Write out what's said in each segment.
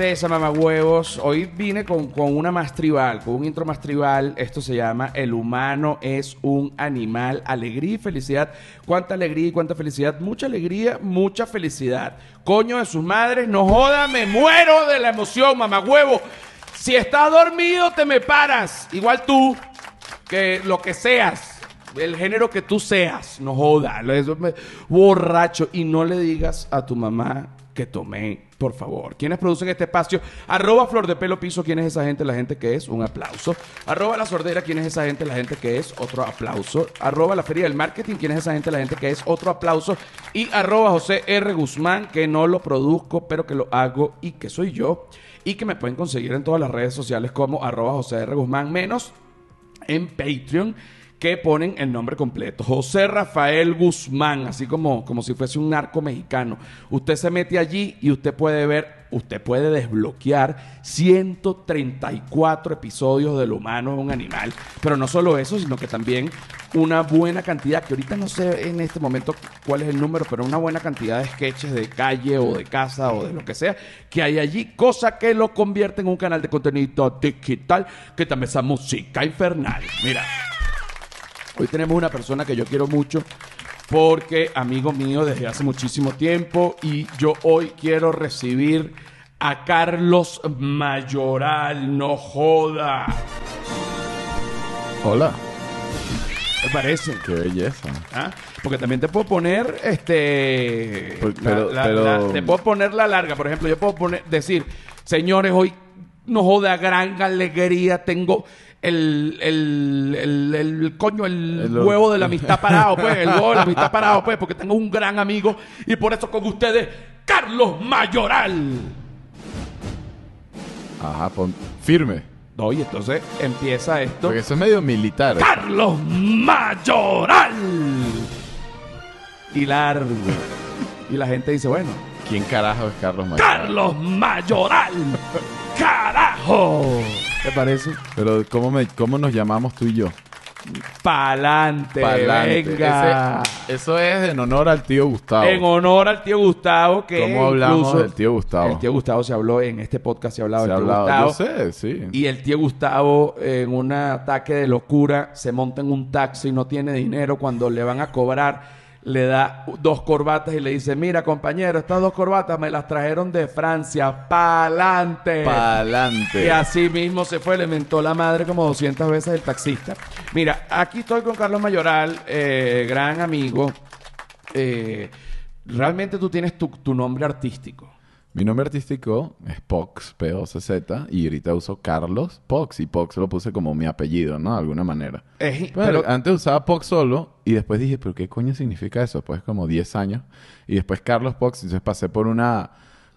esa, mamagüevos? Hoy vine con, con una más tribal, con un intro más tribal. Esto se llama El humano es un animal. Alegría y felicidad. ¿Cuánta alegría y cuánta felicidad? Mucha alegría, mucha felicidad. Coño de sus madres, no joda, me muero de la emoción, mamagüevo. Si estás dormido, te me paras. Igual tú, que lo que seas. El género que tú seas, no joda. Eso me- borracho. Y no le digas a tu mamá que tomé, por favor. ¿Quiénes producen este espacio? Arroba Flor de Pelo Piso. ¿Quién es esa gente? La gente que es. Un aplauso. Arroba La Sordera. ¿Quién es esa gente? La gente que es. Otro aplauso. Arroba La Feria del Marketing. ¿Quién es esa gente? La gente que es. Otro aplauso. Y arroba José R. Guzmán, que no lo produzco, pero que lo hago y que soy yo. Y que me pueden conseguir en todas las redes sociales como arroba José R. Guzmán menos en Patreon que ponen el nombre completo. José Rafael Guzmán, así como, como si fuese un narco mexicano. Usted se mete allí y usted puede ver, usted puede desbloquear 134 episodios del humano es un animal. Pero no solo eso, sino que también una buena cantidad, que ahorita no sé en este momento cuál es el número, pero una buena cantidad de sketches de calle o de casa o de lo que sea que hay allí, cosa que lo convierte en un canal de contenido digital que también es música infernal. Mira. Hoy tenemos una persona que yo quiero mucho porque amigo mío desde hace muchísimo tiempo y yo hoy quiero recibir a Carlos Mayoral, no joda. Hola, ¿Te parece? qué belleza. ¿Ah? Porque también te puedo poner este Por- la- pero- la- pero- la- te puedo poner la larga, por ejemplo, yo puedo poner decir, señores, hoy no joda gran alegría, tengo el, el, el, el coño, el, huevo de la amistad parado, pues, el huevo de la amistad parado, pues, porque tengo un gran amigo y por eso con ustedes, Carlos Mayoral. Ajá, pon firme. No, y entonces empieza esto. Porque eso es medio militar. Carlos Mayoral. Y largo. Y la gente dice, bueno, ¿Quién carajo es Carlos Mayor? Carlos Mayoral. Carajo. ¿Te parece? Pero ¿cómo, me, ¿cómo nos llamamos tú y yo? Pa'lante, Pa'lante. venga. Ese- eso es en honor al tío Gustavo. En honor al tío Gustavo, que ¿Cómo hablamos incluso- del tío Gustavo? El tío Gustavo se habló en este podcast, se ha hablado Se ha del tío hablado, Gustavo. yo sé, sí. Y el tío Gustavo, en un ataque de locura, se monta en un taxi, no tiene dinero. Cuando le van a cobrar, le da dos corbatas y le dice: Mira, compañero, estas dos corbatas me las trajeron de Francia. ¡Pa'lante! Pa'lante. Y así mismo se fue, le mentó la madre como 200 veces el taxista. Mira, aquí estoy con Carlos Mayoral, eh, gran amigo. Eh, realmente tú tienes tu, tu nombre artístico. Mi nombre artístico es Pox, P-O-C-Z, y ahorita uso Carlos Pox, y Pox lo puse como mi apellido, ¿no? De alguna manera. Es- Pero, pero- antes usaba Pox solo, y después dije, ¿pero qué coño significa eso? Pues como 10 años. Y después Carlos Pox, entonces pasé por una,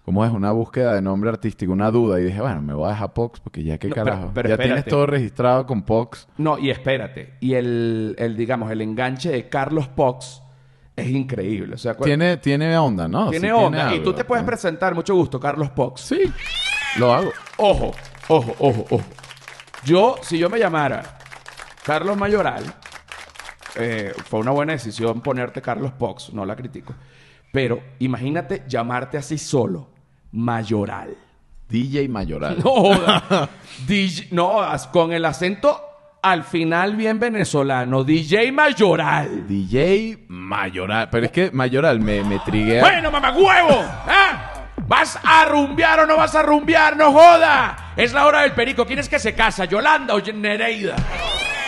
¿cómo es? Una búsqueda de nombre artístico, una duda, y dije, bueno, me voy a dejar Pox, porque ya qué No, pero- carajo. pero ya espérate. tienes todo registrado con Pox. No, y espérate. Y el, el, digamos, el enganche de Carlos Pox es increíble. O sea, Tiene, tiene onda, ¿no? tiene Sí onda. y algo, tú te puedes ¿no? presentar, mucho gusto, Carlos Pox. Sí, lo hago. Ojo, ojo, ojo, ojo. Yo, si yo me llamara Carlos Mayoral, eh, fue una buena decisión ponerte Carlos Pox, no la critico. Pero imagínate llamarte así solo, Mayoral. DJ Mayoral. No, joda. DJ no, as- con el acento al final bien venezolano, DJ Mayoral. DJ Mayoral. Pero es que Mayoral me, me triguea. Bueno, mamagüevo, ¿ah? ¿Vas a rumbear o no vas a rumbear? ¡No joda! Es la hora del perico. ¿Quién es que se casa? ¿Yolanda o Nereida?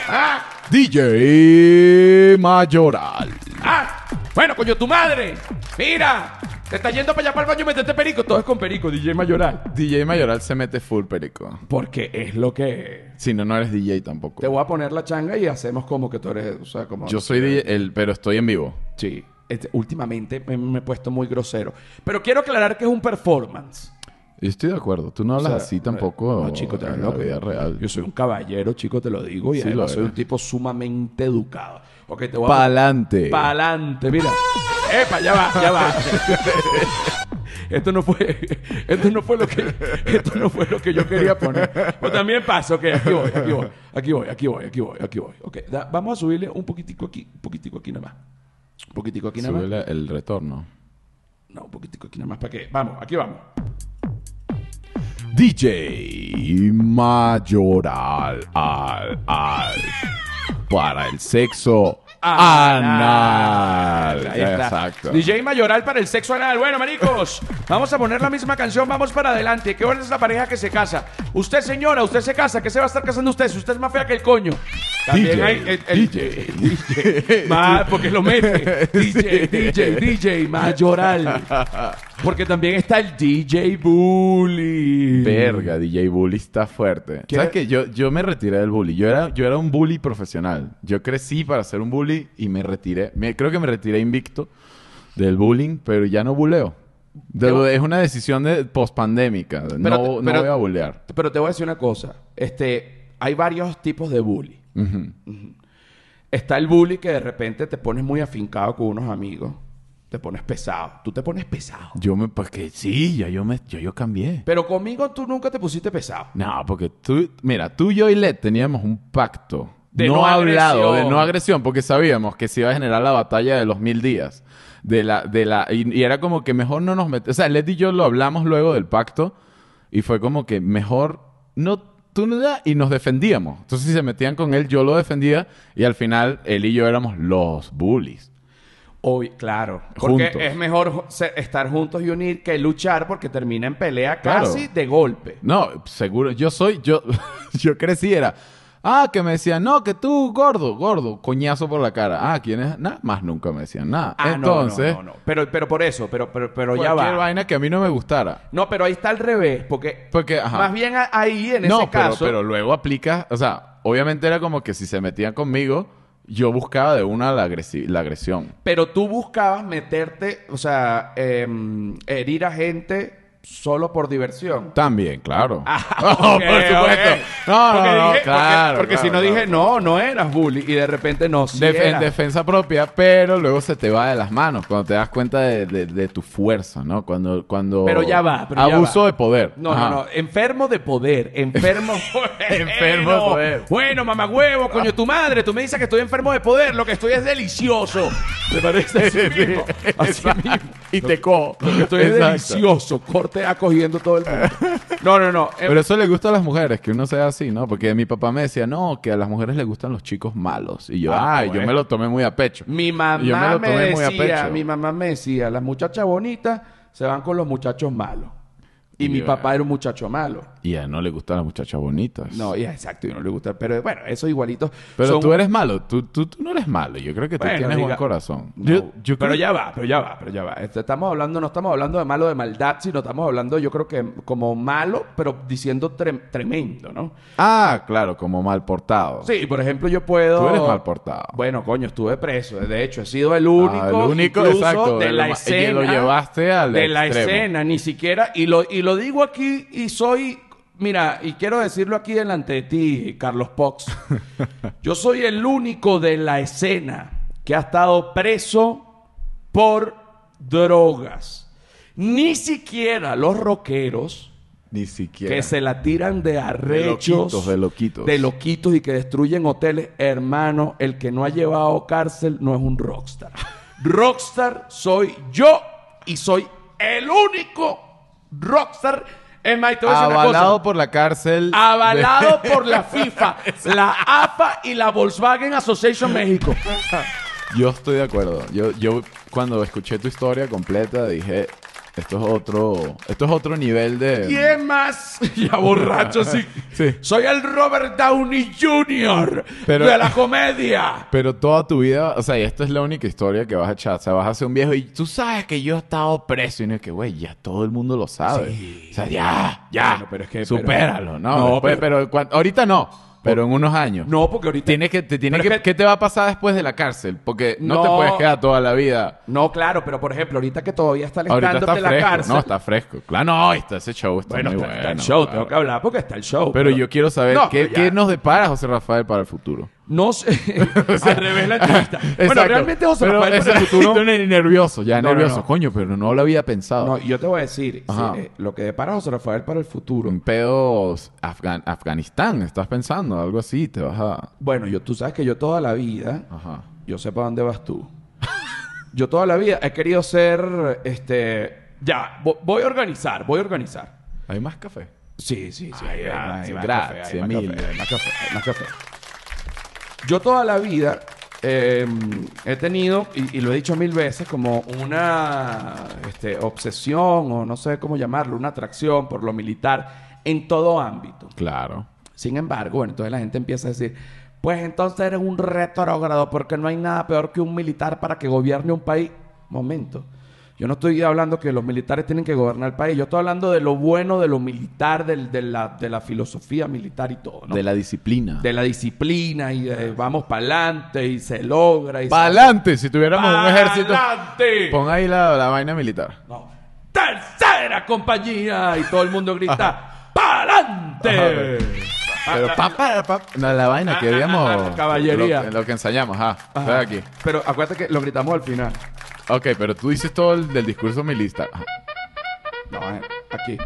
¿Ah? DJ Mayoral. ¿Ah? Bueno, coño, tu madre. Mira, te está yendo para allá para el baño y metete perico. Todo es con perico, DJ Mayoral. DJ Mayoral se mete full perico. Porque es lo que... Si no, no eres DJ tampoco. Te voy a poner la changa y hacemos como que tú eres... O sea, como... Yo soy DJ, el, pero estoy en vivo. Sí. Este, últimamente me, me he puesto muy grosero. Pero quiero aclarar que es un performance. Yo estoy de acuerdo. Tú no hablas O sea, así tampoco No, chico, te en lo real. Yo soy un caballero, chico, te lo digo. Y Sí, además soy un tipo sumamente educado. Ok, te voy a... Pa'lante. Pa'lante, mira. Epa, ya va, ya va. esto no fue, esto no fue lo que, esto no fue lo que yo quería poner. Pero también pasa, ok, aquí voy, aquí voy, aquí voy, aquí voy, aquí voy, aquí voy. Ok, da- vamos a subirle un poquitico aquí, un poquitico aquí nada más. Un poquitico aquí nada más. Súbele el retorno. No, un poquitico aquí nada más para que. Vamos, aquí vamos. DJ Mayoral al, al, para el sexo anal. Ahí está. Exacto. DJ Mayoral para el sexo anal. Bueno, maricos, vamos a poner la misma canción, vamos para adelante. ¿Qué hora es la pareja que se casa? Usted, señora, usted se casa. ¿Qué se va a estar casando usted? Si usted es más fea que el coño. También DJ, hay el, el- DJ. DJ. Porque lo mete. DJ, DJ, DJ Mayoral. Porque también está el DJ Bully. Verga, DJ Bully está fuerte. ¿Qué? ¿Sabes qué? Yo, yo me retiré del bully. Yo era, yo era un bully profesional. Yo crecí para ser un bully y me retiré. Me, creo que me retiré invicto del bullying, pero ya no buleo. De- es una decisión de pospandémica. No, Pero- no voy a bulear. Pero te voy a decir una cosa. Este, hay varios tipos de bully. Está el bully que de repente te pones muy afincado con unos amigos. Te pones pesado. Tú te pones pesado. Yo me... Porque sí, ya yo, me, yo, yo cambié. Pero conmigo tú nunca te pusiste pesado. No, porque tú... Mira, tú, yo y Led teníamos un pacto. De no, no hablado, agresión. de no agresión, porque sabíamos que se iba a generar la batalla de los mil días. De la, de la, y, y era como que mejor no nos metemos. O sea, Led y yo lo hablamos luego del pacto. Y fue como que mejor no tú no y nos defendíamos. Entonces, si se metían con él, yo lo defendía. Y al final, él y yo éramos los bullies. Hoy, claro. Porque Juntos. es mejor estar juntos y unir que luchar porque termina en pelea Claro. casi de golpe. No, seguro. Yo soy, yo, yo crecí, era. Ah, que me decían, no, que tú, gordo, gordo, coñazo por la cara. Ah, ¿quién es? Nada, más nunca me decían nada. Ah, no, Entonces, no, no, no. Pero, pero por eso, pero, pero, pero ya cualquier va. vaina que a mí no me gustara. No, pero ahí está al revés. Porque, Porque, ajá. más bien ahí, en no, ese pero, caso... pero luego aplica, o sea, obviamente era como que si se metían conmigo, yo buscaba de una la, la agresión. Pero tú buscabas meterte, o sea, em, herir a gente solo por diversión. También, claro. Ah, ok, por supuesto. No, no, no, dije- claro. Porque, porque si no claro. dije, no, no eras bully. Y de repente no, sí Def- en defensa propia, pero luego se te va de las manos cuando te das cuenta de, de- de tu fuerza, ¿no? Cuando, cuando Pero ya va, pero ya abuso va. de poder. No, Ajá. no, no. Enfermo de poder. Enfermo. Enfermo de poder. Bueno, mamá huevo, coño, tu madre. Tú me dices que estoy enfermo de poder. Lo que estoy es delicioso. ¿Te parece así mismo? Así mismo. Y te cojo. Lo que estoy es delicioso. Acogiendo todo el mundo. No, no, no. Eh, Pero eso le gusta a las mujeres, que uno sea así, ¿no? Porque mi papá me decía, no, que a las mujeres les gustan los chicos malos. Y yo, Ah, ay, bueno. yo me lo tomé muy a pecho. Mi mamá Yo me lo me, tomé muy a decía, pecho. mi mamá me decía, las muchachas bonitas se van con los muchachos malos. Y Y mi yo- papá era un muchacho malo. Y a él no le gustan las muchachas bonitas. No, ya, exacto, y no le gusta. Pero bueno, eso igualito. Pero son- tú eres malo. Tú, tú, tú no eres malo. Yo creo que tú Bueno, tienes diga- buen corazón. No, Yo, yo pero creo- ya va, pero ya va, pero ya va. Este, Estamos hablando, no estamos hablando de malo de maldad, sino estamos hablando, yo creo que como malo, pero diciendo tre- tremendo, ¿no? Ah, claro, como mal portado. Sí, por ejemplo, yo puedo. Tú eres mal portado. Bueno, coño, estuve preso. De hecho, he sido el único. Ah, el único, exacto, De de la ma- y que escena. lo llevaste al De la escena, ni siquiera. Y lo, y lo digo aquí y soy. Mira, y quiero decirlo aquí delante de ti, Carlos Pox. Yo soy el único de la escena que ha estado preso por drogas. Ni siquiera los rockeros Ni siquiera. que se la tiran de arrechos. loquitos, de loquitos. De loquitos y que destruyen hoteles. Hermano, el que no ha llevado cárcel no es un rockstar. rockstar soy yo y soy el único rockstar. Es más, y te voy a decir una Avalado cosa. por la cárcel. Avalado por la FIFA, la AFA y la Volkswagen Association México. Yo estoy de acuerdo. Yo, yo cuando escuché tu historia completa dije, esto es otro, esto es otro nivel de. ¿Quién más? Ya borracho, sí. Sí. Soy el Robert Downey Jr. Pero- de la comedia. Pero toda tu vida, o sea, y esta es la única historia que vas a echar. O sea, vas a ser un viejo y tú sabes que yo he estado preso. Y no es que, güey, ya todo el mundo lo sabe. O sea, ya, ya. Bueno, pero es que- Supéralo, ¿no? No, Después- pero- pero, cuan- ahorita no. Pero en unos años. No, porque ahorita. Tienes que, te tiene que, ¿Qué te va a pasar después de la cárcel? Porque no, te puedes quedar toda la vida. No, claro, pero por ejemplo, ahorita que todavía está el stand-up de la fresco. cárcel. No, está fresco. Claro, no, está ese show está bueno, muy está, bueno. está el show, claro. tengo que hablar porque está el show. Pero yo quiero saber No, qué, qué nos depara José Rafael para el futuro. No sé. Al revés la entrevista. bueno, Exacto. realmente José Pero Rafael para el exacto, futuro. estoy nervioso, ya No, no, nervioso. no. Coño, pero no lo había pensado. No, yo te voy a decir, Ajá. sí, eh, lo que depara José Rafael para el futuro. Un pedo Afgan- Afganistán, estás pensando, algo así, te vas a... Bueno, yo, tú sabes que yo toda la vida, Ajá. yo sé para dónde vas tú. yo toda la vida he querido ser, este, ya, vo- voy a organizar, voy a organizar. ¿Hay más café? Sí, sí, sí. Ay, hay grazie, más café, hay más café, hay más café, hay más café. Yo toda la vida eh, he tenido, y, y lo he dicho mil veces, como una este, obsesión, o no sé cómo llamarlo, una atracción por lo militar en todo ámbito. Claro. Sin embargo, bueno, entonces la gente empieza a decir, pues entonces eres un retrógrado porque no hay nada peor que un militar para que gobierne un país. Momento. Yo no estoy hablando que los militares tienen que gobernar el país. Yo estoy hablando de lo bueno de lo militar, del- de, la, de la filosofía militar y todo, ¿no? De la disciplina. De la disciplina y de vamos para adelante y se logra. Y ¡Para adelante! Si tuviéramos un ejército... ¡Pa'lante! Pon ahí la, la vaina militar. No. ¡Tercera compañía! Y todo el mundo grita ¡Pa'lante! Pero pa, pa, pa- no, la vaina que habíamos... Caballería. Lo, lo que ensayamos, ah. Ajá. Ve aquí. Pero acuérdate que lo gritamos al final. Ok, pero tú dices todo el del discurso militar. No, eh, aquí.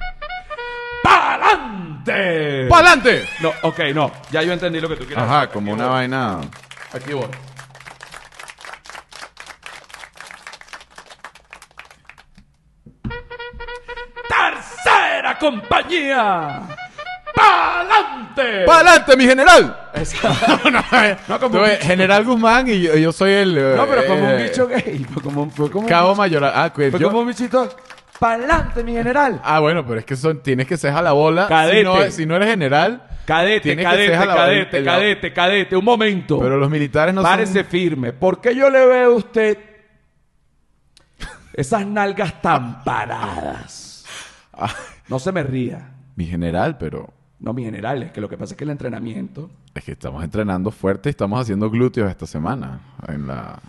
¡Pa'lante! ¡Para adelante! No, ok, no. Ya yo entendí lo que tú quieres. Ajá, hacer. como Aquí una voy. vaina... Aquí voy. ¡Tercera compañía! ¡Pa'lante! ¡Para adelante, mi general! No, No, como tú un ves, bicho. General Guzmán y yo, yo soy el... No, pero como un eh, bicho gay. Fue como, un- fue como un Cabo bicho- mayoral. Ah, que Fue yo- como un bichito. ¡Pa'lante, mi general! Ah, bueno, pero es que son, tienes que ser a la bola. Cadete. Si no, si no eres general, Cadete, Tiene que cadete, ser a la- cadete, el- cadete, cadete. Un momento. pero los militares no Párese firme. ¿Por qué yo le veo a usted esas nalgas tan paradas? Ah, No se me ría. mi general, pero No, mi general, es que lo que pasa es que el entrenamiento. es que estamos entrenando fuerte y estamos haciendo glúteos esta semana. En la...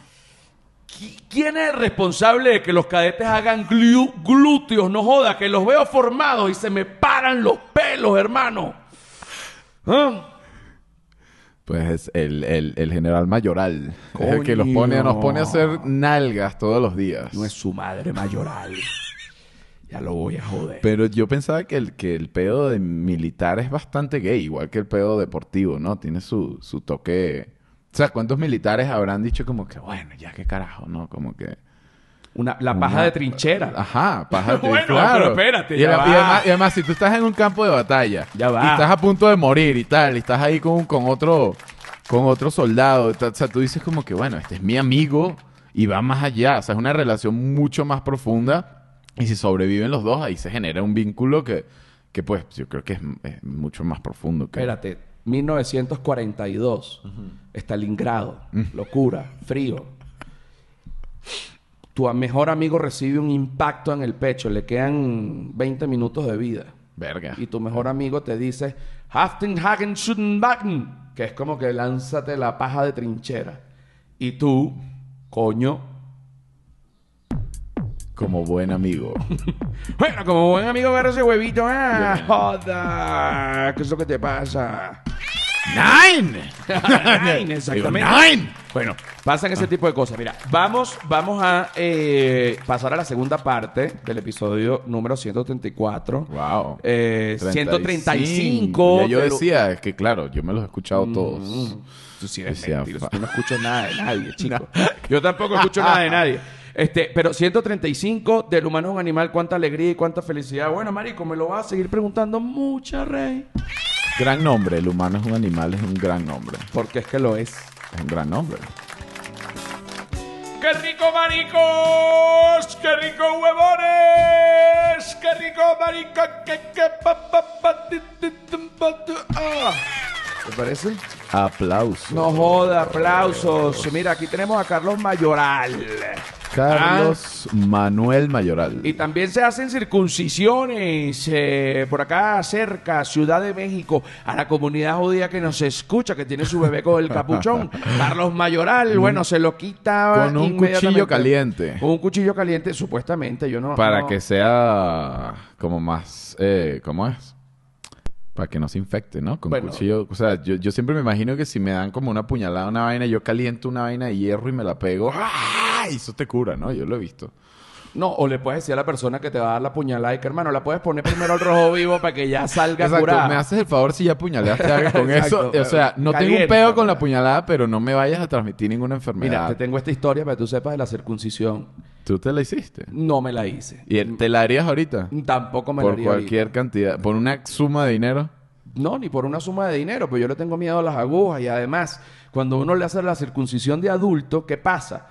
¿Qui- ¿Quién es el responsable de que los cadetes hagan glu- glúteos? No joda, que los veo formados y se me paran los pelos, hermano. ¿Ah? Pues es el, el, el general mayoral. Es el que los pone, nos pone a hacer nalgas todos los días. No es su madre mayoral. Ya lo voy a joder. Pero yo pensaba que el, que el pedo de militar es bastante gay, igual que el pedo deportivo, ¿no? Tiene su, su toque. O sea, ¿cuántos militares habrán dicho como que, bueno, ya qué carajo, ¿no? Como que. Una, la paja Una- de trinchera. Ajá, paja de Bueno, claro. pero espérate, y, ya adem- va. y además, y además, si tú estás en un campo de batalla Ya va. y estás a punto de morir y tal, y estás ahí con, con otro con otro soldado, o sea, tú dices como que, bueno, este es mi amigo y va más allá, o sea, es una relación mucho más profunda y si sobreviven los dos, ahí se genera un vínculo que, que pues, yo creo que es, es mucho más profundo. Que... Espérate, 1942, Stalingrado, Mm. locura, frío. Tu mejor amigo recibe un impacto en el pecho, le quedan 20 minutos de vida. Verga. Y tu mejor amigo te dice, Haften Hagen Schuttenbacken, que es como que lánzate la paja de trinchera. Y tú, coño, Como buen amigo. bueno, como buen amigo agarra ese huevito, ah, joda, ¿qué es lo que te pasa? ¡Nine! Nine, exactamente. Digo, ¡Nine! Bueno, pasan ese tipo de cosas. Mira, vamos, vamos a eh, pasar a la segunda parte del episodio número 134. Wow. Eh, 35. 135. Ya yo de lo- decía, es que claro, yo me los he escuchado todos. Mm, Tú sí eres mentiroso. Tú no escuchas nada de nadie, chico. Yo tampoco escucho nada de nadie. Este, pero 135 del humano es un animal, cuánta alegría y cuánta felicidad. Bueno, marico, me lo vas a seguir preguntando mucha, rey. Gran nombre, el humano es un animal, es un gran nombre. Porque es que lo es. Es un gran nombre. ¡Qué rico, maricos! ¡Qué rico, huevones! ¡Qué rico, marica! ¡Qué, qué, pa, pa, pa, ti, ti, tum, pa, tu, ah! ¿Te parece? Aplausos. No joda, aplausos. Mira, aquí tenemos a Carlos Mayoral. Carlos Manuel Mayoral. Y también se hacen circuncisiones eh, por acá cerca, Ciudad de México, a la comunidad judía que nos escucha, que tiene su bebé con el capuchón. Carlos Mayoral, bueno, se lo quita Con un cuchillo caliente. Con un cuchillo caliente, supuestamente. Yo no. Para no- que sea como más... Eh, ¿Cómo es? Para que no se infecte, ¿no? Con Bueno. cuchillo. O sea, yo, yo siempre me imagino que si me dan como una puñalada, una vaina, yo caliento una vaina de hierro y me la pego. ¡ah! Y eso te cura, ¿no? Yo lo he visto. No, o le puedes decir a la persona que te va a dar la puñalada y que, hermano, la puedes poner primero al rojo vivo para que ya salga Exacto. curada. Me haces el favor si ya puñaleaste a alguien con Exacto. eso. O sea, no tengo un pedo con la puñalada, pero no me vayas a transmitir ninguna enfermedad. Mira, te tengo esta historia para que tú sepas de la circuncisión. ¿Tú te la hiciste? No me la hice. ¿Y te la harías ahorita? Tampoco me la Por haría ahorita. cualquier cantidad. ¿Por una suma de dinero? No, ni por una suma de dinero, pero yo le tengo miedo a las agujas y además, cuando uno le hace la circuncisión de adulto, ¿qué pasa?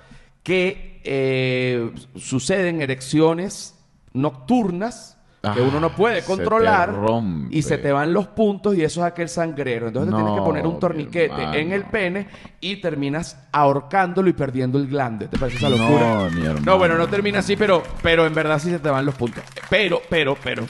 Que eh, suceden erecciones nocturnas que Ah, uno no puede se controlar y se te van los puntos y eso es aquel sangrero. Entonces te tienes que poner un torniquete en el pene y terminas ahorcándolo y perdiendo el glande. ¿Te parece esa locura? No, mi hermano. No, bueno, no termina así, pero, pero en verdad sí se te van los puntos. Pero, pero, pero.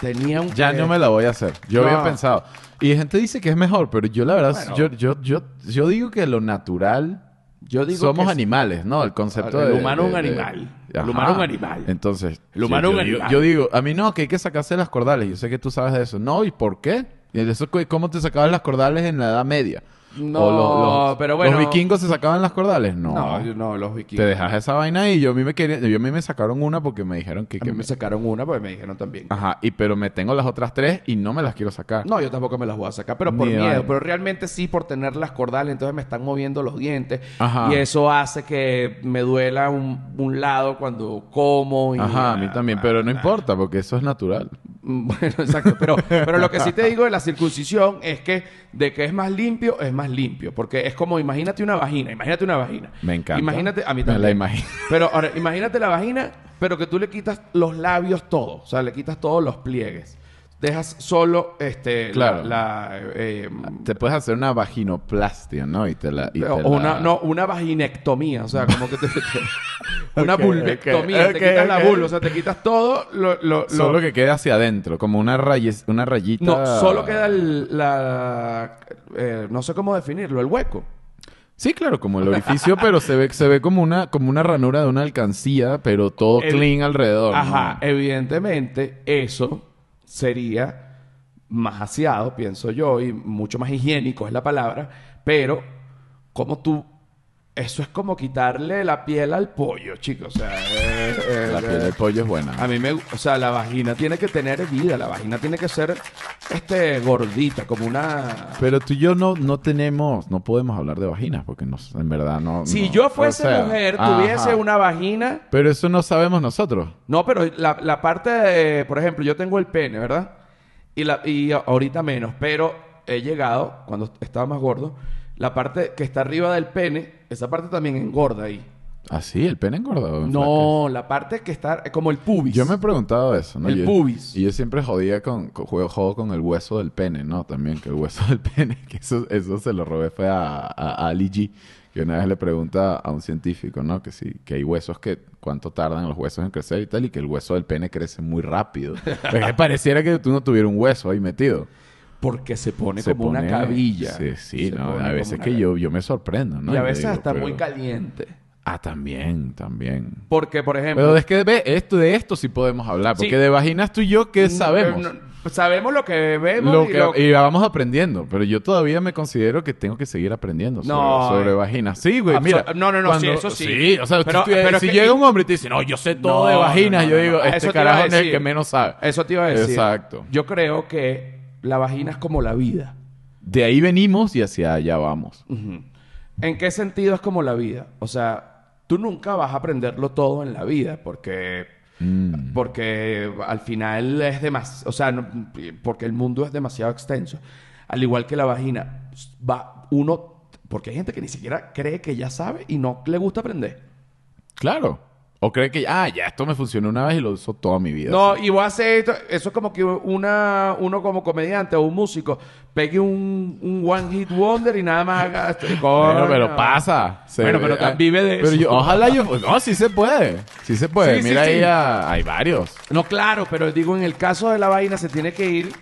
Tenía un. Ya no me la voy a hacer. Yo No. había pensado. Y gente dice que es mejor, pero yo la verdad, Bueno. yo, yo, yo, yo digo que lo natural Yo digo somos que- animales, ¿no? El concepto El de... humano es un de- animal. El humano es un animal. Entonces... El humano es un animal. Yo digo, a mí no, que hay que sacarse las cordales. Yo sé que tú sabes de eso. No, ¿y por qué? ¿Y eso, ¿Cómo te sacaban las cordales en la Edad Media? No, O lo- los- pero bueno. ¿Los vikingos se sacaban las cordales? No. No, yo- no, los vikingos. Te dejas esa vaina y yo a mí me quería, yo a mí me sacaron una porque me dijeron que, A que mí me sacaron una porque me dijeron también. Ajá, y pero me tengo las otras tres y no me las quiero sacar. No, yo tampoco me las voy a sacar, pero por Ni miedo. Pero realmente sí por tener las cordales, entonces me están moviendo los dientes. Ajá. Y eso hace que me duela un, un lado cuando como. Y, Ajá, a mí también, pero no importa porque eso es natural. Bueno, exacto. Pero, pero lo que sí te digo de la circuncisión es que de que es más limpio, es más limpio. Porque es como, imagínate una vagina. Imagínate una vagina. Me encanta. Imagínate, a mí Me también. la imagino. Pero ahora, imagínate la vagina, pero que tú le quitas los labios todos. O sea, le quitas todos los pliegues. Dejas solo este, la- Claro. la, eh, Te puedes hacer una vaginoplastia, ¿no? Y te la... y te o la- una, no, una vaginectomía, o sea, como que te... te- una Ok, vulvectomía, te quitas la vulva, o sea, te quitas todo lo... lo- lo- Solo que quede hacia adentro, como una, raye- una rayita... No, solo queda el- la... eh, no sé cómo definirlo, el hueco. Sí, claro, como el orificio, pero se ve, se ve como una, como una ranura de una alcancía, pero todo El- clean alrededor. ¿no? Ajá, evidentemente eso sería más aseado, pienso yo, y mucho más higiénico es la palabra, pero como tú... Eso es como quitarle la piel al pollo, chicos. O sea, eh, eh, La piel del pollo es buena. A mí me, o sea, la vagina tiene que tener vida, la vagina tiene que ser este gordita, como una Pero tú y yo no, no tenemos, no podemos hablar de vaginas, porque no, en verdad no... Si no- yo o fuese sea, mujer, ajá. tuviese una vagina, Pero eso no sabemos nosotros. no, pero la, la parte de, por ejemplo, yo tengo el pene, ¿verdad? Y la y ahorita menos, pero he llegado cuando estaba más gordo, la parte que está arriba del pene, esa parte también engorda ahí. ¿Ah, sí? ¿El pene engorda? o? No, la parte que está como el pubis. Yo me he preguntado eso, ¿no? El Yo- pubis. Y yo siempre jodía con, con- juego, jodo con el hueso del pene, ¿no? También, que el hueso del pene, que eso, eso se lo robé fue a, a, a Ali G, que una vez le pregunta a un científico, ¿no? Que sí, que hay huesos que cuánto tardan los huesos en crecer y tal, y que el hueso del pene crece muy rápido. Pero que pareciera que tú no tuvieras un hueso ahí metido. Porque se pone Se como una cabilla. Sí, sí, no. A veces que yo, yo me sorprendo, ¿no? y a veces hasta pero- muy caliente. Ah, también, también. Porque, por ejemplo... Pero es que ve, esto, de esto sí podemos hablar. Porque Sí. de vaginas tú y yo, ¿qué sabemos? No, no, sabemos lo que vemos Lo y que- lo- y vamos aprendiendo. Pero yo todavía me considero que tengo que seguir aprendiendo sobre, No, sobre eh. vaginas. Sí, güey, mira. no, no, no, sí, eso sí. o sea, Pero- tú- pero si que- llega un hombre y te dice, no, yo sé todo No, de vaginas, no, yo digo, este carajo es el que menos sabe. Eso te iba a decir. Exacto. Yo creo que la vagina es como la vida. De ahí venimos y hacia allá vamos. ¿En qué sentido es como la vida? O sea, tú nunca vas a aprenderlo todo en la vida porque Mm. porque al final es demasiado, o sea, no- porque el mundo es demasiado extenso. Al igual que la vagina, va uno, porque hay gente que ni siquiera cree que ya sabe y no le gusta aprender. Claro. O cree que, ah, ya esto me funcionó una vez y lo uso toda mi vida. No, y voy a hacer esto. Eso es como que una, uno como comediante o un músico pegue un, un one hit wonder y nada más haga esto. Bueno, pero pasa. Se Bueno, ve- pero ah, vive de pero eso. yo- ojalá yo... No, sí se puede. Sí se puede. Sí, Mira sí. ahí, ah, hay varios. No, claro, pero digo, en el caso de la vaina se tiene que ir.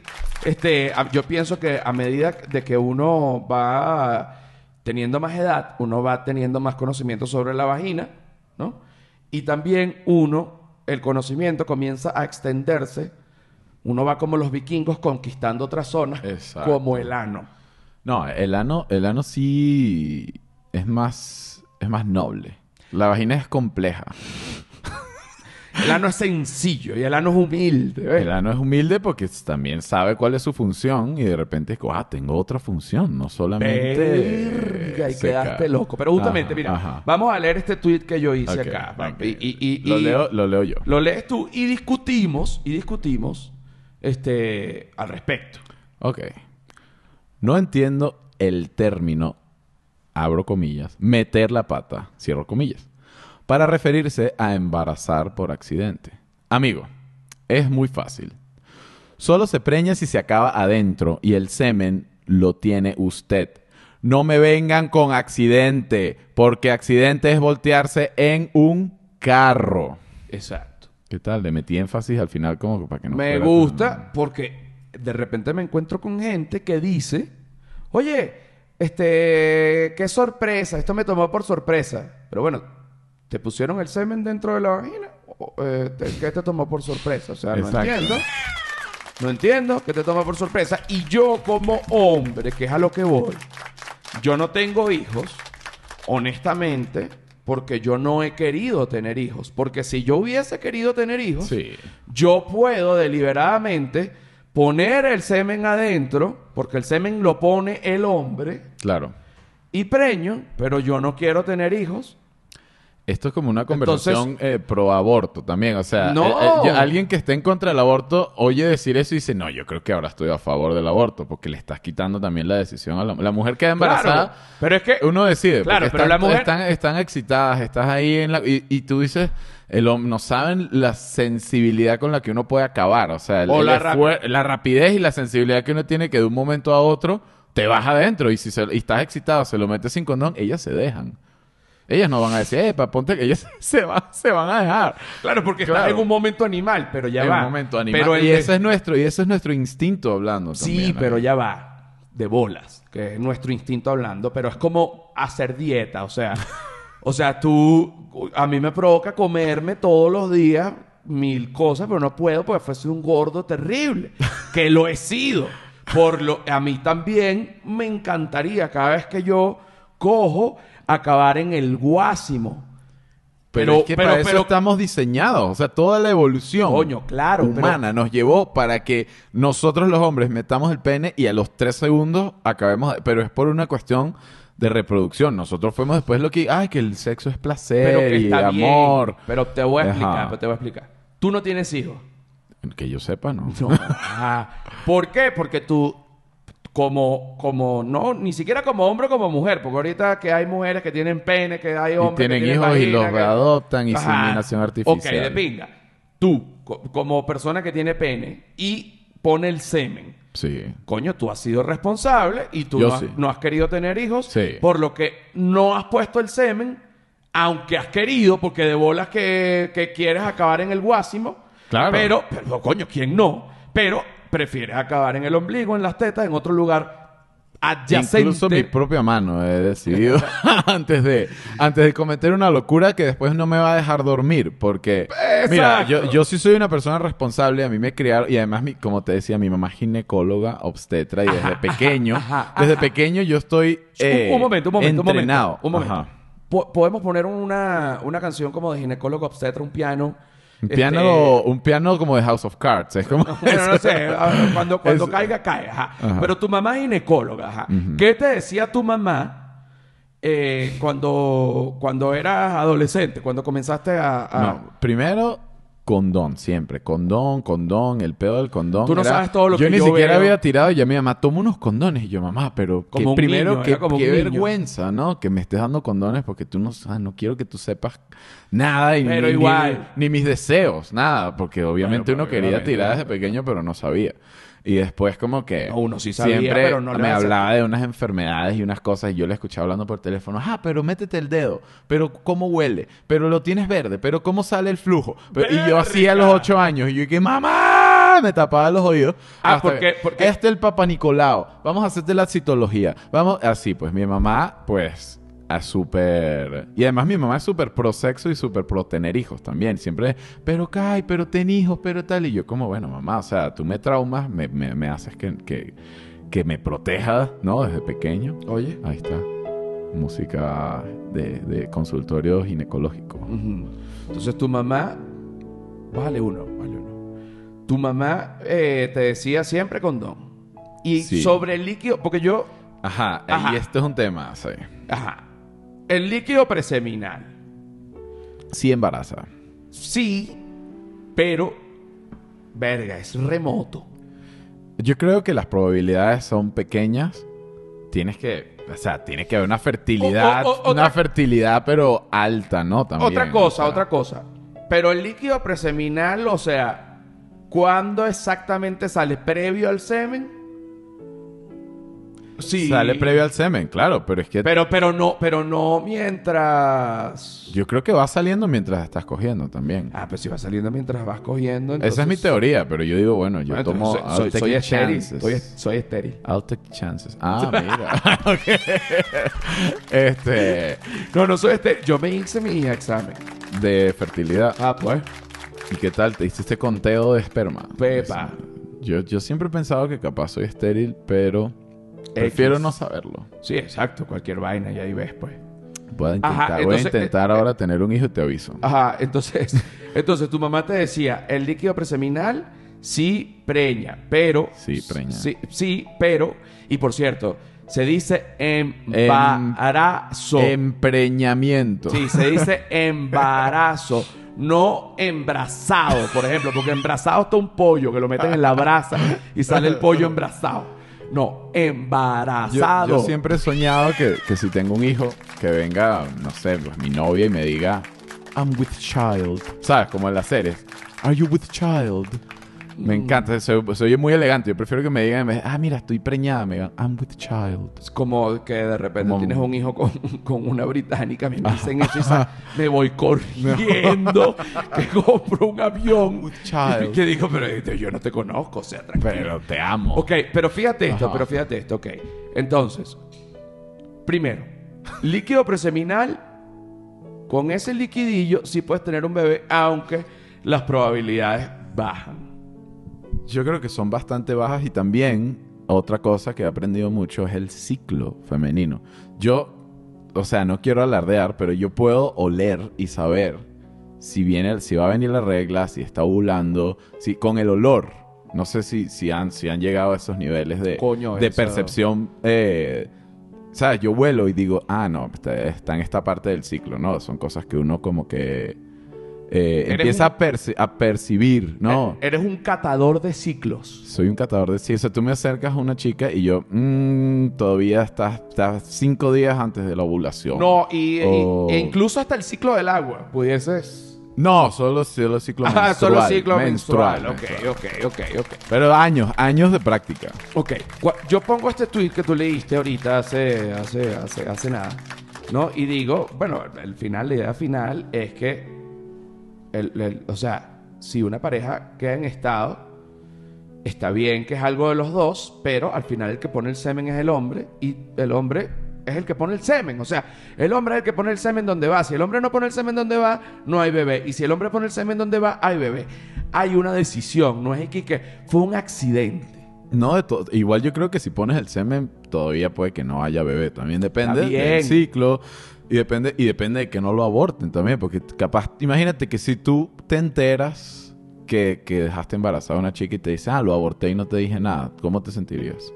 Este, a- yo pienso que a medida de que uno va teniendo más edad, uno va teniendo más conocimiento sobre la vagina, ¿no? Y también uno, el conocimiento comienza a extenderse. Uno va como los vikingos conquistando otras zonas, Exacto. como el ano. No, el ano, el ano sí es más, es más noble. La vagina es compleja. El ano es sencillo y el ano es humilde. ¿ves? El ano es humilde porque también sabe cuál es su función y de repente es como, ah, tengo otra función, no solamente... Verga, y secar. quedaste loco. Pero justamente, Ajá, mira, ajá. vamos a leer este tweet que yo hice acá. Y, y- y- lo, leo, lo leo yo. lo lees tú y discutimos, y discutimos este, al respecto. Ok. No entiendo el término, abro comillas, meter la pata, cierro comillas, para referirse a embarazar por accidente. Amigo, es muy fácil. Solo se preña si se acaba adentro y el semen lo tiene usted. No me vengan con accidente, porque accidente es voltearse en un carro. Exacto. ¿Qué tal? Le metí énfasis al final como para que no me fuera gusta porque de repente me encuentro con gente que dice, oye, este, qué sorpresa, esto me tomó por sorpresa. Pero bueno, ¿te pusieron el semen dentro de la vagina? ¿O, eh, te- ¿Qué te tomó por sorpresa? O sea, no entiendo. No entiendo qué te toma por sorpresa. Y yo como hombre, que es a lo que voy, yo no tengo hijos, honestamente, porque yo no he querido tener hijos. Porque si yo hubiese querido tener hijos, Sí. yo puedo deliberadamente poner el semen adentro, porque el semen lo pone el hombre, Claro. y preño, pero yo no quiero tener hijos. Esto es como una Entonces- conversación eh, pro aborto también. O sea, No. eh, eh, alguien que esté en contra del aborto oye decir eso y dice, no, yo creo que ahora estoy a favor del aborto porque le estás quitando también la decisión a la, la mujer queda embarazada. Claro, pero es que Uno decide. Claro, pero están, la mujer- están, están excitadas, estás ahí en la... Y, y tú dices, el no saben la sensibilidad con la que uno puede acabar. O sea, el- O el la rapidez y la sensibilidad que uno tiene que de un momento a otro te vas adentro. Y si se- y estás excitado, se lo metes sin condón, ellas se dejan. Ellas no van a decir, epa, ponte que ellas se van, se van a dejar. Claro, porque Claro. en un momento animal, pero ya en va. un momento animal. Pero y ese es nuestro, y ese es nuestro instinto hablando Sí, también, pero ya va. De bolas, que es nuestro instinto hablando, pero es como hacer dieta, o sea, o sea, tú, a mí me provoca comerme todos los días mil cosas, pero no puedo porque fuese un gordo terrible, que lo he sido. Por lo, a mí también me encantaría cada vez que yo cojo acabar en el guásimo. Pero, Pero- es que pero- para eso estamos diseñados. O sea, toda la evolución Coño, claro, humana nos llevó para que nosotros los hombres metamos el pene y a los tres segundos acabemos... Pero es por una cuestión de reproducción. Nosotros fuimos después lo que... Ay, que el sexo es placer Pero que y amor. bien. Pero te voy a explicar, Ajá. pero te voy a explicar. Tú no tienes hijos. Que yo sepa, ¿no? No. ¿Por qué? Porque tú, como, como, no, ni siquiera como hombre o como mujer, porque ahorita que hay mujeres que tienen pene, que hay Y hombres tienen que tienen hijos y los que- readoptan, Ajá. inseminación artificial. Ok, de pinga. Tú, co- como persona que tiene pene y pone el semen, Sí. coño, tú has sido responsable y tú Yo no has, sí. no has querido tener hijos, Sí. por lo que no has puesto el semen, aunque has querido, porque de bolas que, que quieres acabar en el guásimo. Claro. Pero, pero, coño, ¿quién no? Pero prefieres acabar en el ombligo, en las tetas, en otro lugar adyacente. Incluso mi propia mano he decidido antes de antes de cometer una locura que después no me va a dejar dormir porque mira Exacto. yo, yo sí soy una persona responsable a mí me criaron y además mi- como te decía mi mamá es ginecóloga obstetra y desde pequeño ajá, desde pequeño yo estoy Un- eh, un, momento, un momento, entrenado un momento. Un Ajá. momento. Po- Podemos poner una, una canción como de ginecólogo obstetra, un piano. Un este, piano un piano como de House of Cards es como Bueno, no sé, a- cuando, cuando caiga, cae. Ajá. Ajá. Pero tu mamá es ginecóloga. Ajá. ¿Qué te decía tu mamá eh, cuando, cuando eras adolescente? Cuando comenzaste a... a- No, primero condón, siempre. Condón, condón, el pedo del condón. Tú no sabes todo lo yo que ni yo siquiera veo. había tirado y ya mi mamá, toma unos condones. Y yo, mamá, pero Como que primero, niño, qué, como niño. vergüenza, ¿no? Que me estés dando condones porque tú no sabes, no quiero que tú sepas nada y Pero ni, igual. Ni, ni mis deseos, nada. Porque obviamente Bueno, uno quería tirar desde pequeño, pero no sabía. Y después como que... No, uno sí sabía, siempre pero no le me hablaba de unas enfermedades y unas cosas y yo le escuchaba hablando por teléfono. Ah, pero métete el dedo. Pero ¿cómo huele? Pero lo tienes verde. Pero ¿cómo sale el flujo? Pero- y yo así a los ocho años. Y yo dije, mamá, me tapaba los oídos. Ah, porque- que, porque- Este es el Papa Nicolau. Vamos a hacerte la citología. Vamos, así, pues mi mamá, pues, es súper... Y además mi mamá es súper pro sexo y súper pro tener hijos también. Siempre, pero Kai, pero ten hijos, pero tal. Y yo como, bueno, mamá, o sea, tú me traumas, me, me- me haces que, que, que me proteja, ¿no? Desde pequeño. Oye. Ahí está. Música de, de consultorio ginecológico. Entonces tu mamá Bájale uno, bájale uno. Tu mamá eh, te decía siempre condón. Y Sí. sobre el líquido, porque yo, Ajá, Ajá. y esto es un tema, sí. ajá, el líquido preseminal, Sí embaraza. sí, pero, verga, es remoto. Yo creo que las probabilidades son pequeñas. Tienes que, o sea, tiene que haber una fertilidad, O- o- o- una otra- fertilidad pero alta, ¿no? También. otra cosa, sea. otra cosa. Pero el líquido preseminal, o sea, ¿cuándo exactamente sale? ¿Previo al semen? Sí. Sale previo al semen, claro, pero es que Pero, pero no, pero no mientras. yo creo que va saliendo mientras estás cogiendo también. Ah, pues si va saliendo mientras vas cogiendo. Esa es mi teoría, pero yo digo, bueno, yo Bueno, tomo entonces I'll soy, soy, take soy estéril. Soy, soy estéril. I'll take chances. Ah, mira. Este No, no soy estéril. Yo me hice mi examen. de fertilidad. Ah, pues. ¿Y qué tal? ¿Te hiciste conteo de esperma? Pepa. Yo, yo siempre he pensado que capaz soy estéril, pero prefiero X. no saberlo. Sí, exacto. Cualquier vaina y ahí ves, pues. Voy a intentar, Ajá, voy a intentar eh, ahora tener un hijo y te aviso. Ajá, entonces, entonces tu mamá te decía, el líquido preseminal sí preña, pero... Sí, preña. Sí, sí, pero... Y por cierto, se dice embarazo. Empreñamiento. Sí, se dice embarazo, no embrazado, por ejemplo, porque embrazado está un pollo que lo meten en la brasa y sale el pollo embrazado. No, Yo, embarazado. yo siempre he soñado que, que si tengo un hijo, que venga, no sé, pues mi novia y me diga, I'm with child. ¿Sabes? Como en las series. Are you with child? Me encanta, se, se oye muy elegante. Yo prefiero que me digan, me- ah, mira, estoy preñada. Me digan, I'm with child. Es como que de repente Como- tienes un hijo con, con una británica, me dicen eso y me voy corriendo, que compro un avión. With child. Y que digo, pero este, yo no te conozco, o sea, tranquilo. Pero te amo. Ok, pero fíjate esto, Ajá. pero fíjate esto, ok. Entonces, primero, líquido preseminal, con ese liquidillo sí puedes tener un bebé, aunque las probabilidades bajan. Yo creo que son bastante bajas y también otra cosa que he aprendido mucho es el ciclo femenino. Yo, o sea, no quiero alardear, pero yo puedo oler y saber si viene, si va a venir la regla, si está ovulando, si con el olor. No sé si, si, han, si han llegado a esos niveles de, Coño, de percepción. Eh, ¿Sabes? Yo vuelo y digo, ah, no, está, está en esta parte del ciclo, ¿no? Son cosas que uno como que eh, empieza un- a, perci- a percibir, ¿no? E- Eres un catador de ciclos. Soy un catador de sí. O sea, tú me acercas a una chica y yo, mm, todavía estás, estás cinco días antes de la ovulación. No, y, y- e incluso hasta el ciclo del agua, pudieses... No, solo, solo ciclo Ah, menstrual. solo ciclo menstrual. menstrual. Ok, ok, ok, ok. Pero años, años de práctica. Ok, yo pongo este tweet que tú leíste ahorita hace, hace, hace, hace nada, ¿no? Y digo, bueno, el final, la idea final es que, el- el- o sea, si una pareja queda en estado, está bien que es algo de los dos, pero al final el que pone el semen es el hombre y el hombre es el que pone el semen. O sea, el hombre es el que pone el semen donde va. Si el hombre no pone el semen donde va, no hay bebé. Y si el hombre pone el semen donde va, hay bebé. Hay una decisión, no es que, que fue un accidente. No de todo. Igual yo creo que si pones el semen, todavía puede que no haya bebé. También depende del ciclo. Y depende, y depende de que no lo aborten también. Porque capaz, imagínate que si tú te enteras que, que dejaste embarazada a una chica y te dice, ah, lo aborté y no te dije nada, ¿cómo te sentirías?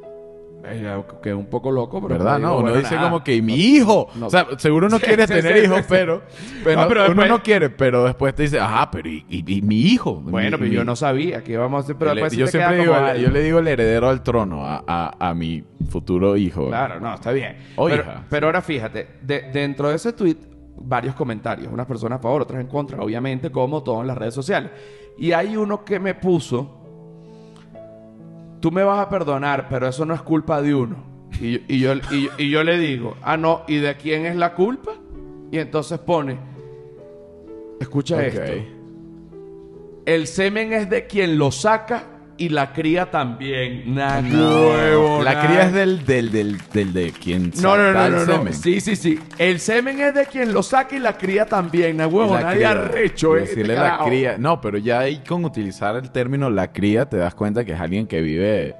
Que un poco loco, pero ¿Verdad? digo, No, uno bueno, dice nada. como que mi hijo. no. o sea, seguro no Sí, quiere sí, tener sí, hijos, sí, pero, pero, No, pero uno después- no quiere, pero después te dice, ajá, pero y, y- y mi hijo. Bueno, Mi- pero yo no sabía que íbamos a hacer, pero después yo te siempre digo, como yo le digo el heredero al trono a, a- a mi futuro hijo. Claro, no, está bien. O pero, hija. pero ahora fíjate, de- dentro de ese tweet, varios comentarios. Unas personas a favor, otras en contra, obviamente, como todo en las redes sociales. Y hay uno que me puso, tú me vas a perdonar, pero eso no es culpa de uno. Y, y yo, y, yo- y yo le digo, ah, no, ¿y de quién es la culpa? Y entonces pone, escucha esto. El semen es de quien lo saca y la cría también. Nah, huevo, La nah. cría es del, del, del, del de quien No, no, da no, el no, no. semen. Sí, sí, sí. El semen es de quien lo saca y la cría también. Na huevo, La nadie cría. arrecho, eh, decirle este la carajo. cría. No, pero ya ahí con utilizar el término la cría te das cuenta que es alguien que vive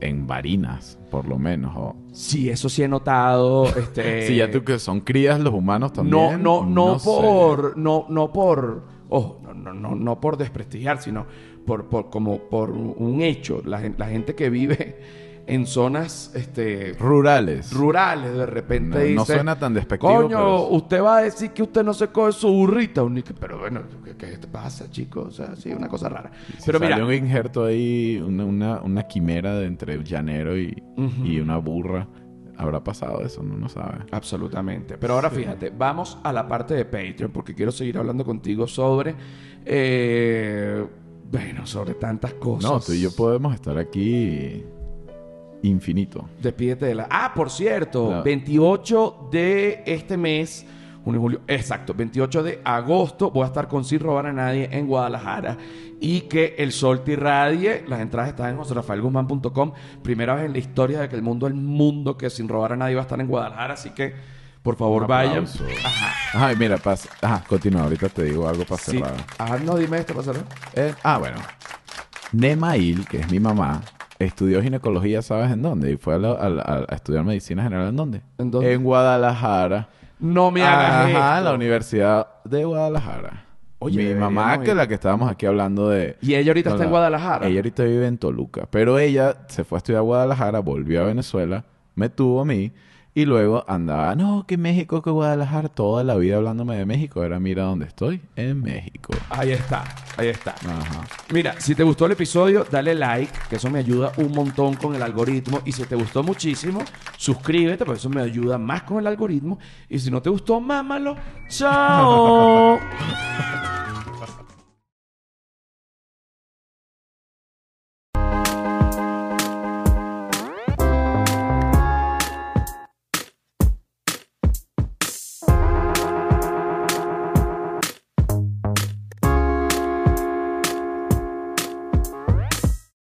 en varinas, por lo menos. Sí, eso sí he notado. Este, Sí, ya tú que son crías los humanos No, también. no, no, sé. por. No, no por. ojo, no, no, no, no por desprestigiar, sino por, por, como por un hecho. La, la gente que vive en zonas este, Rurales. rurales, de repente No- dice... no suena tan despectivo, Coño, pero- usted va a decir que usted no se coge su burrita. Pero bueno, ¿qué, qué te pasa, chicos? O sea, sí, una cosa rara. Si Pero mira, sale un injerto ahí, una, una, una quimera de entre llanero y, y una burra. ¿Habrá pasado eso? No lo sabe. Absolutamente. Pero ahora fíjate, vamos a la parte de Patreon porque quiero seguir hablando contigo sobre, eh, bueno, sobre tantas cosas. No, tú y yo podemos estar aquí infinito. Despídete de la... Ah, por cierto, La- 28 de este mes, junio, julio, exacto, 28 de agosto voy a estar con Sin Robar a Nadie en Guadalajara y que el sol te irradie. Las entradas están en joserafaelguzmán.com. Primera vez en la historia de que el mundo, el mundo que Sin Robar a Nadie va a estar en Guadalajara, así que por favor Un vayan. Ajá. Ajá, y mira, pasa. Ajá, continúa. Ahorita te digo algo para Sí. cerrar. Ah, no, dime esto para cerrar. Eh, ah, bueno. Nemail, que es mi mamá, estudió ginecología, ¿sabes en dónde? Y fue a, la- a la- a estudiar medicina general, ¿en dónde? ¿En dónde? En Guadalajara. No me hagas Ajá, esto. la Universidad de Guadalajara. Oye, mi deberíamos mamá, que ir. la que estábamos aquí hablando de... Y ella ahorita No, está en no. Guadalajara. Ella ahorita vive en Toluca. Pero ella se fue a estudiar a Guadalajara, volvió a Venezuela, me tuvo a mí y luego andaba, no, que México, que Guadalajara, toda la vida hablándome de México. Era, mira dónde estoy, en México. Ahí está, ahí está. Ajá. Mira, si te gustó el episodio, dale like, que eso me ayuda un montón con el algoritmo. Y si te gustó muchísimo, suscríbete, porque eso me ayuda más con el algoritmo. Y si no te gustó, mámalo. ¡Chao!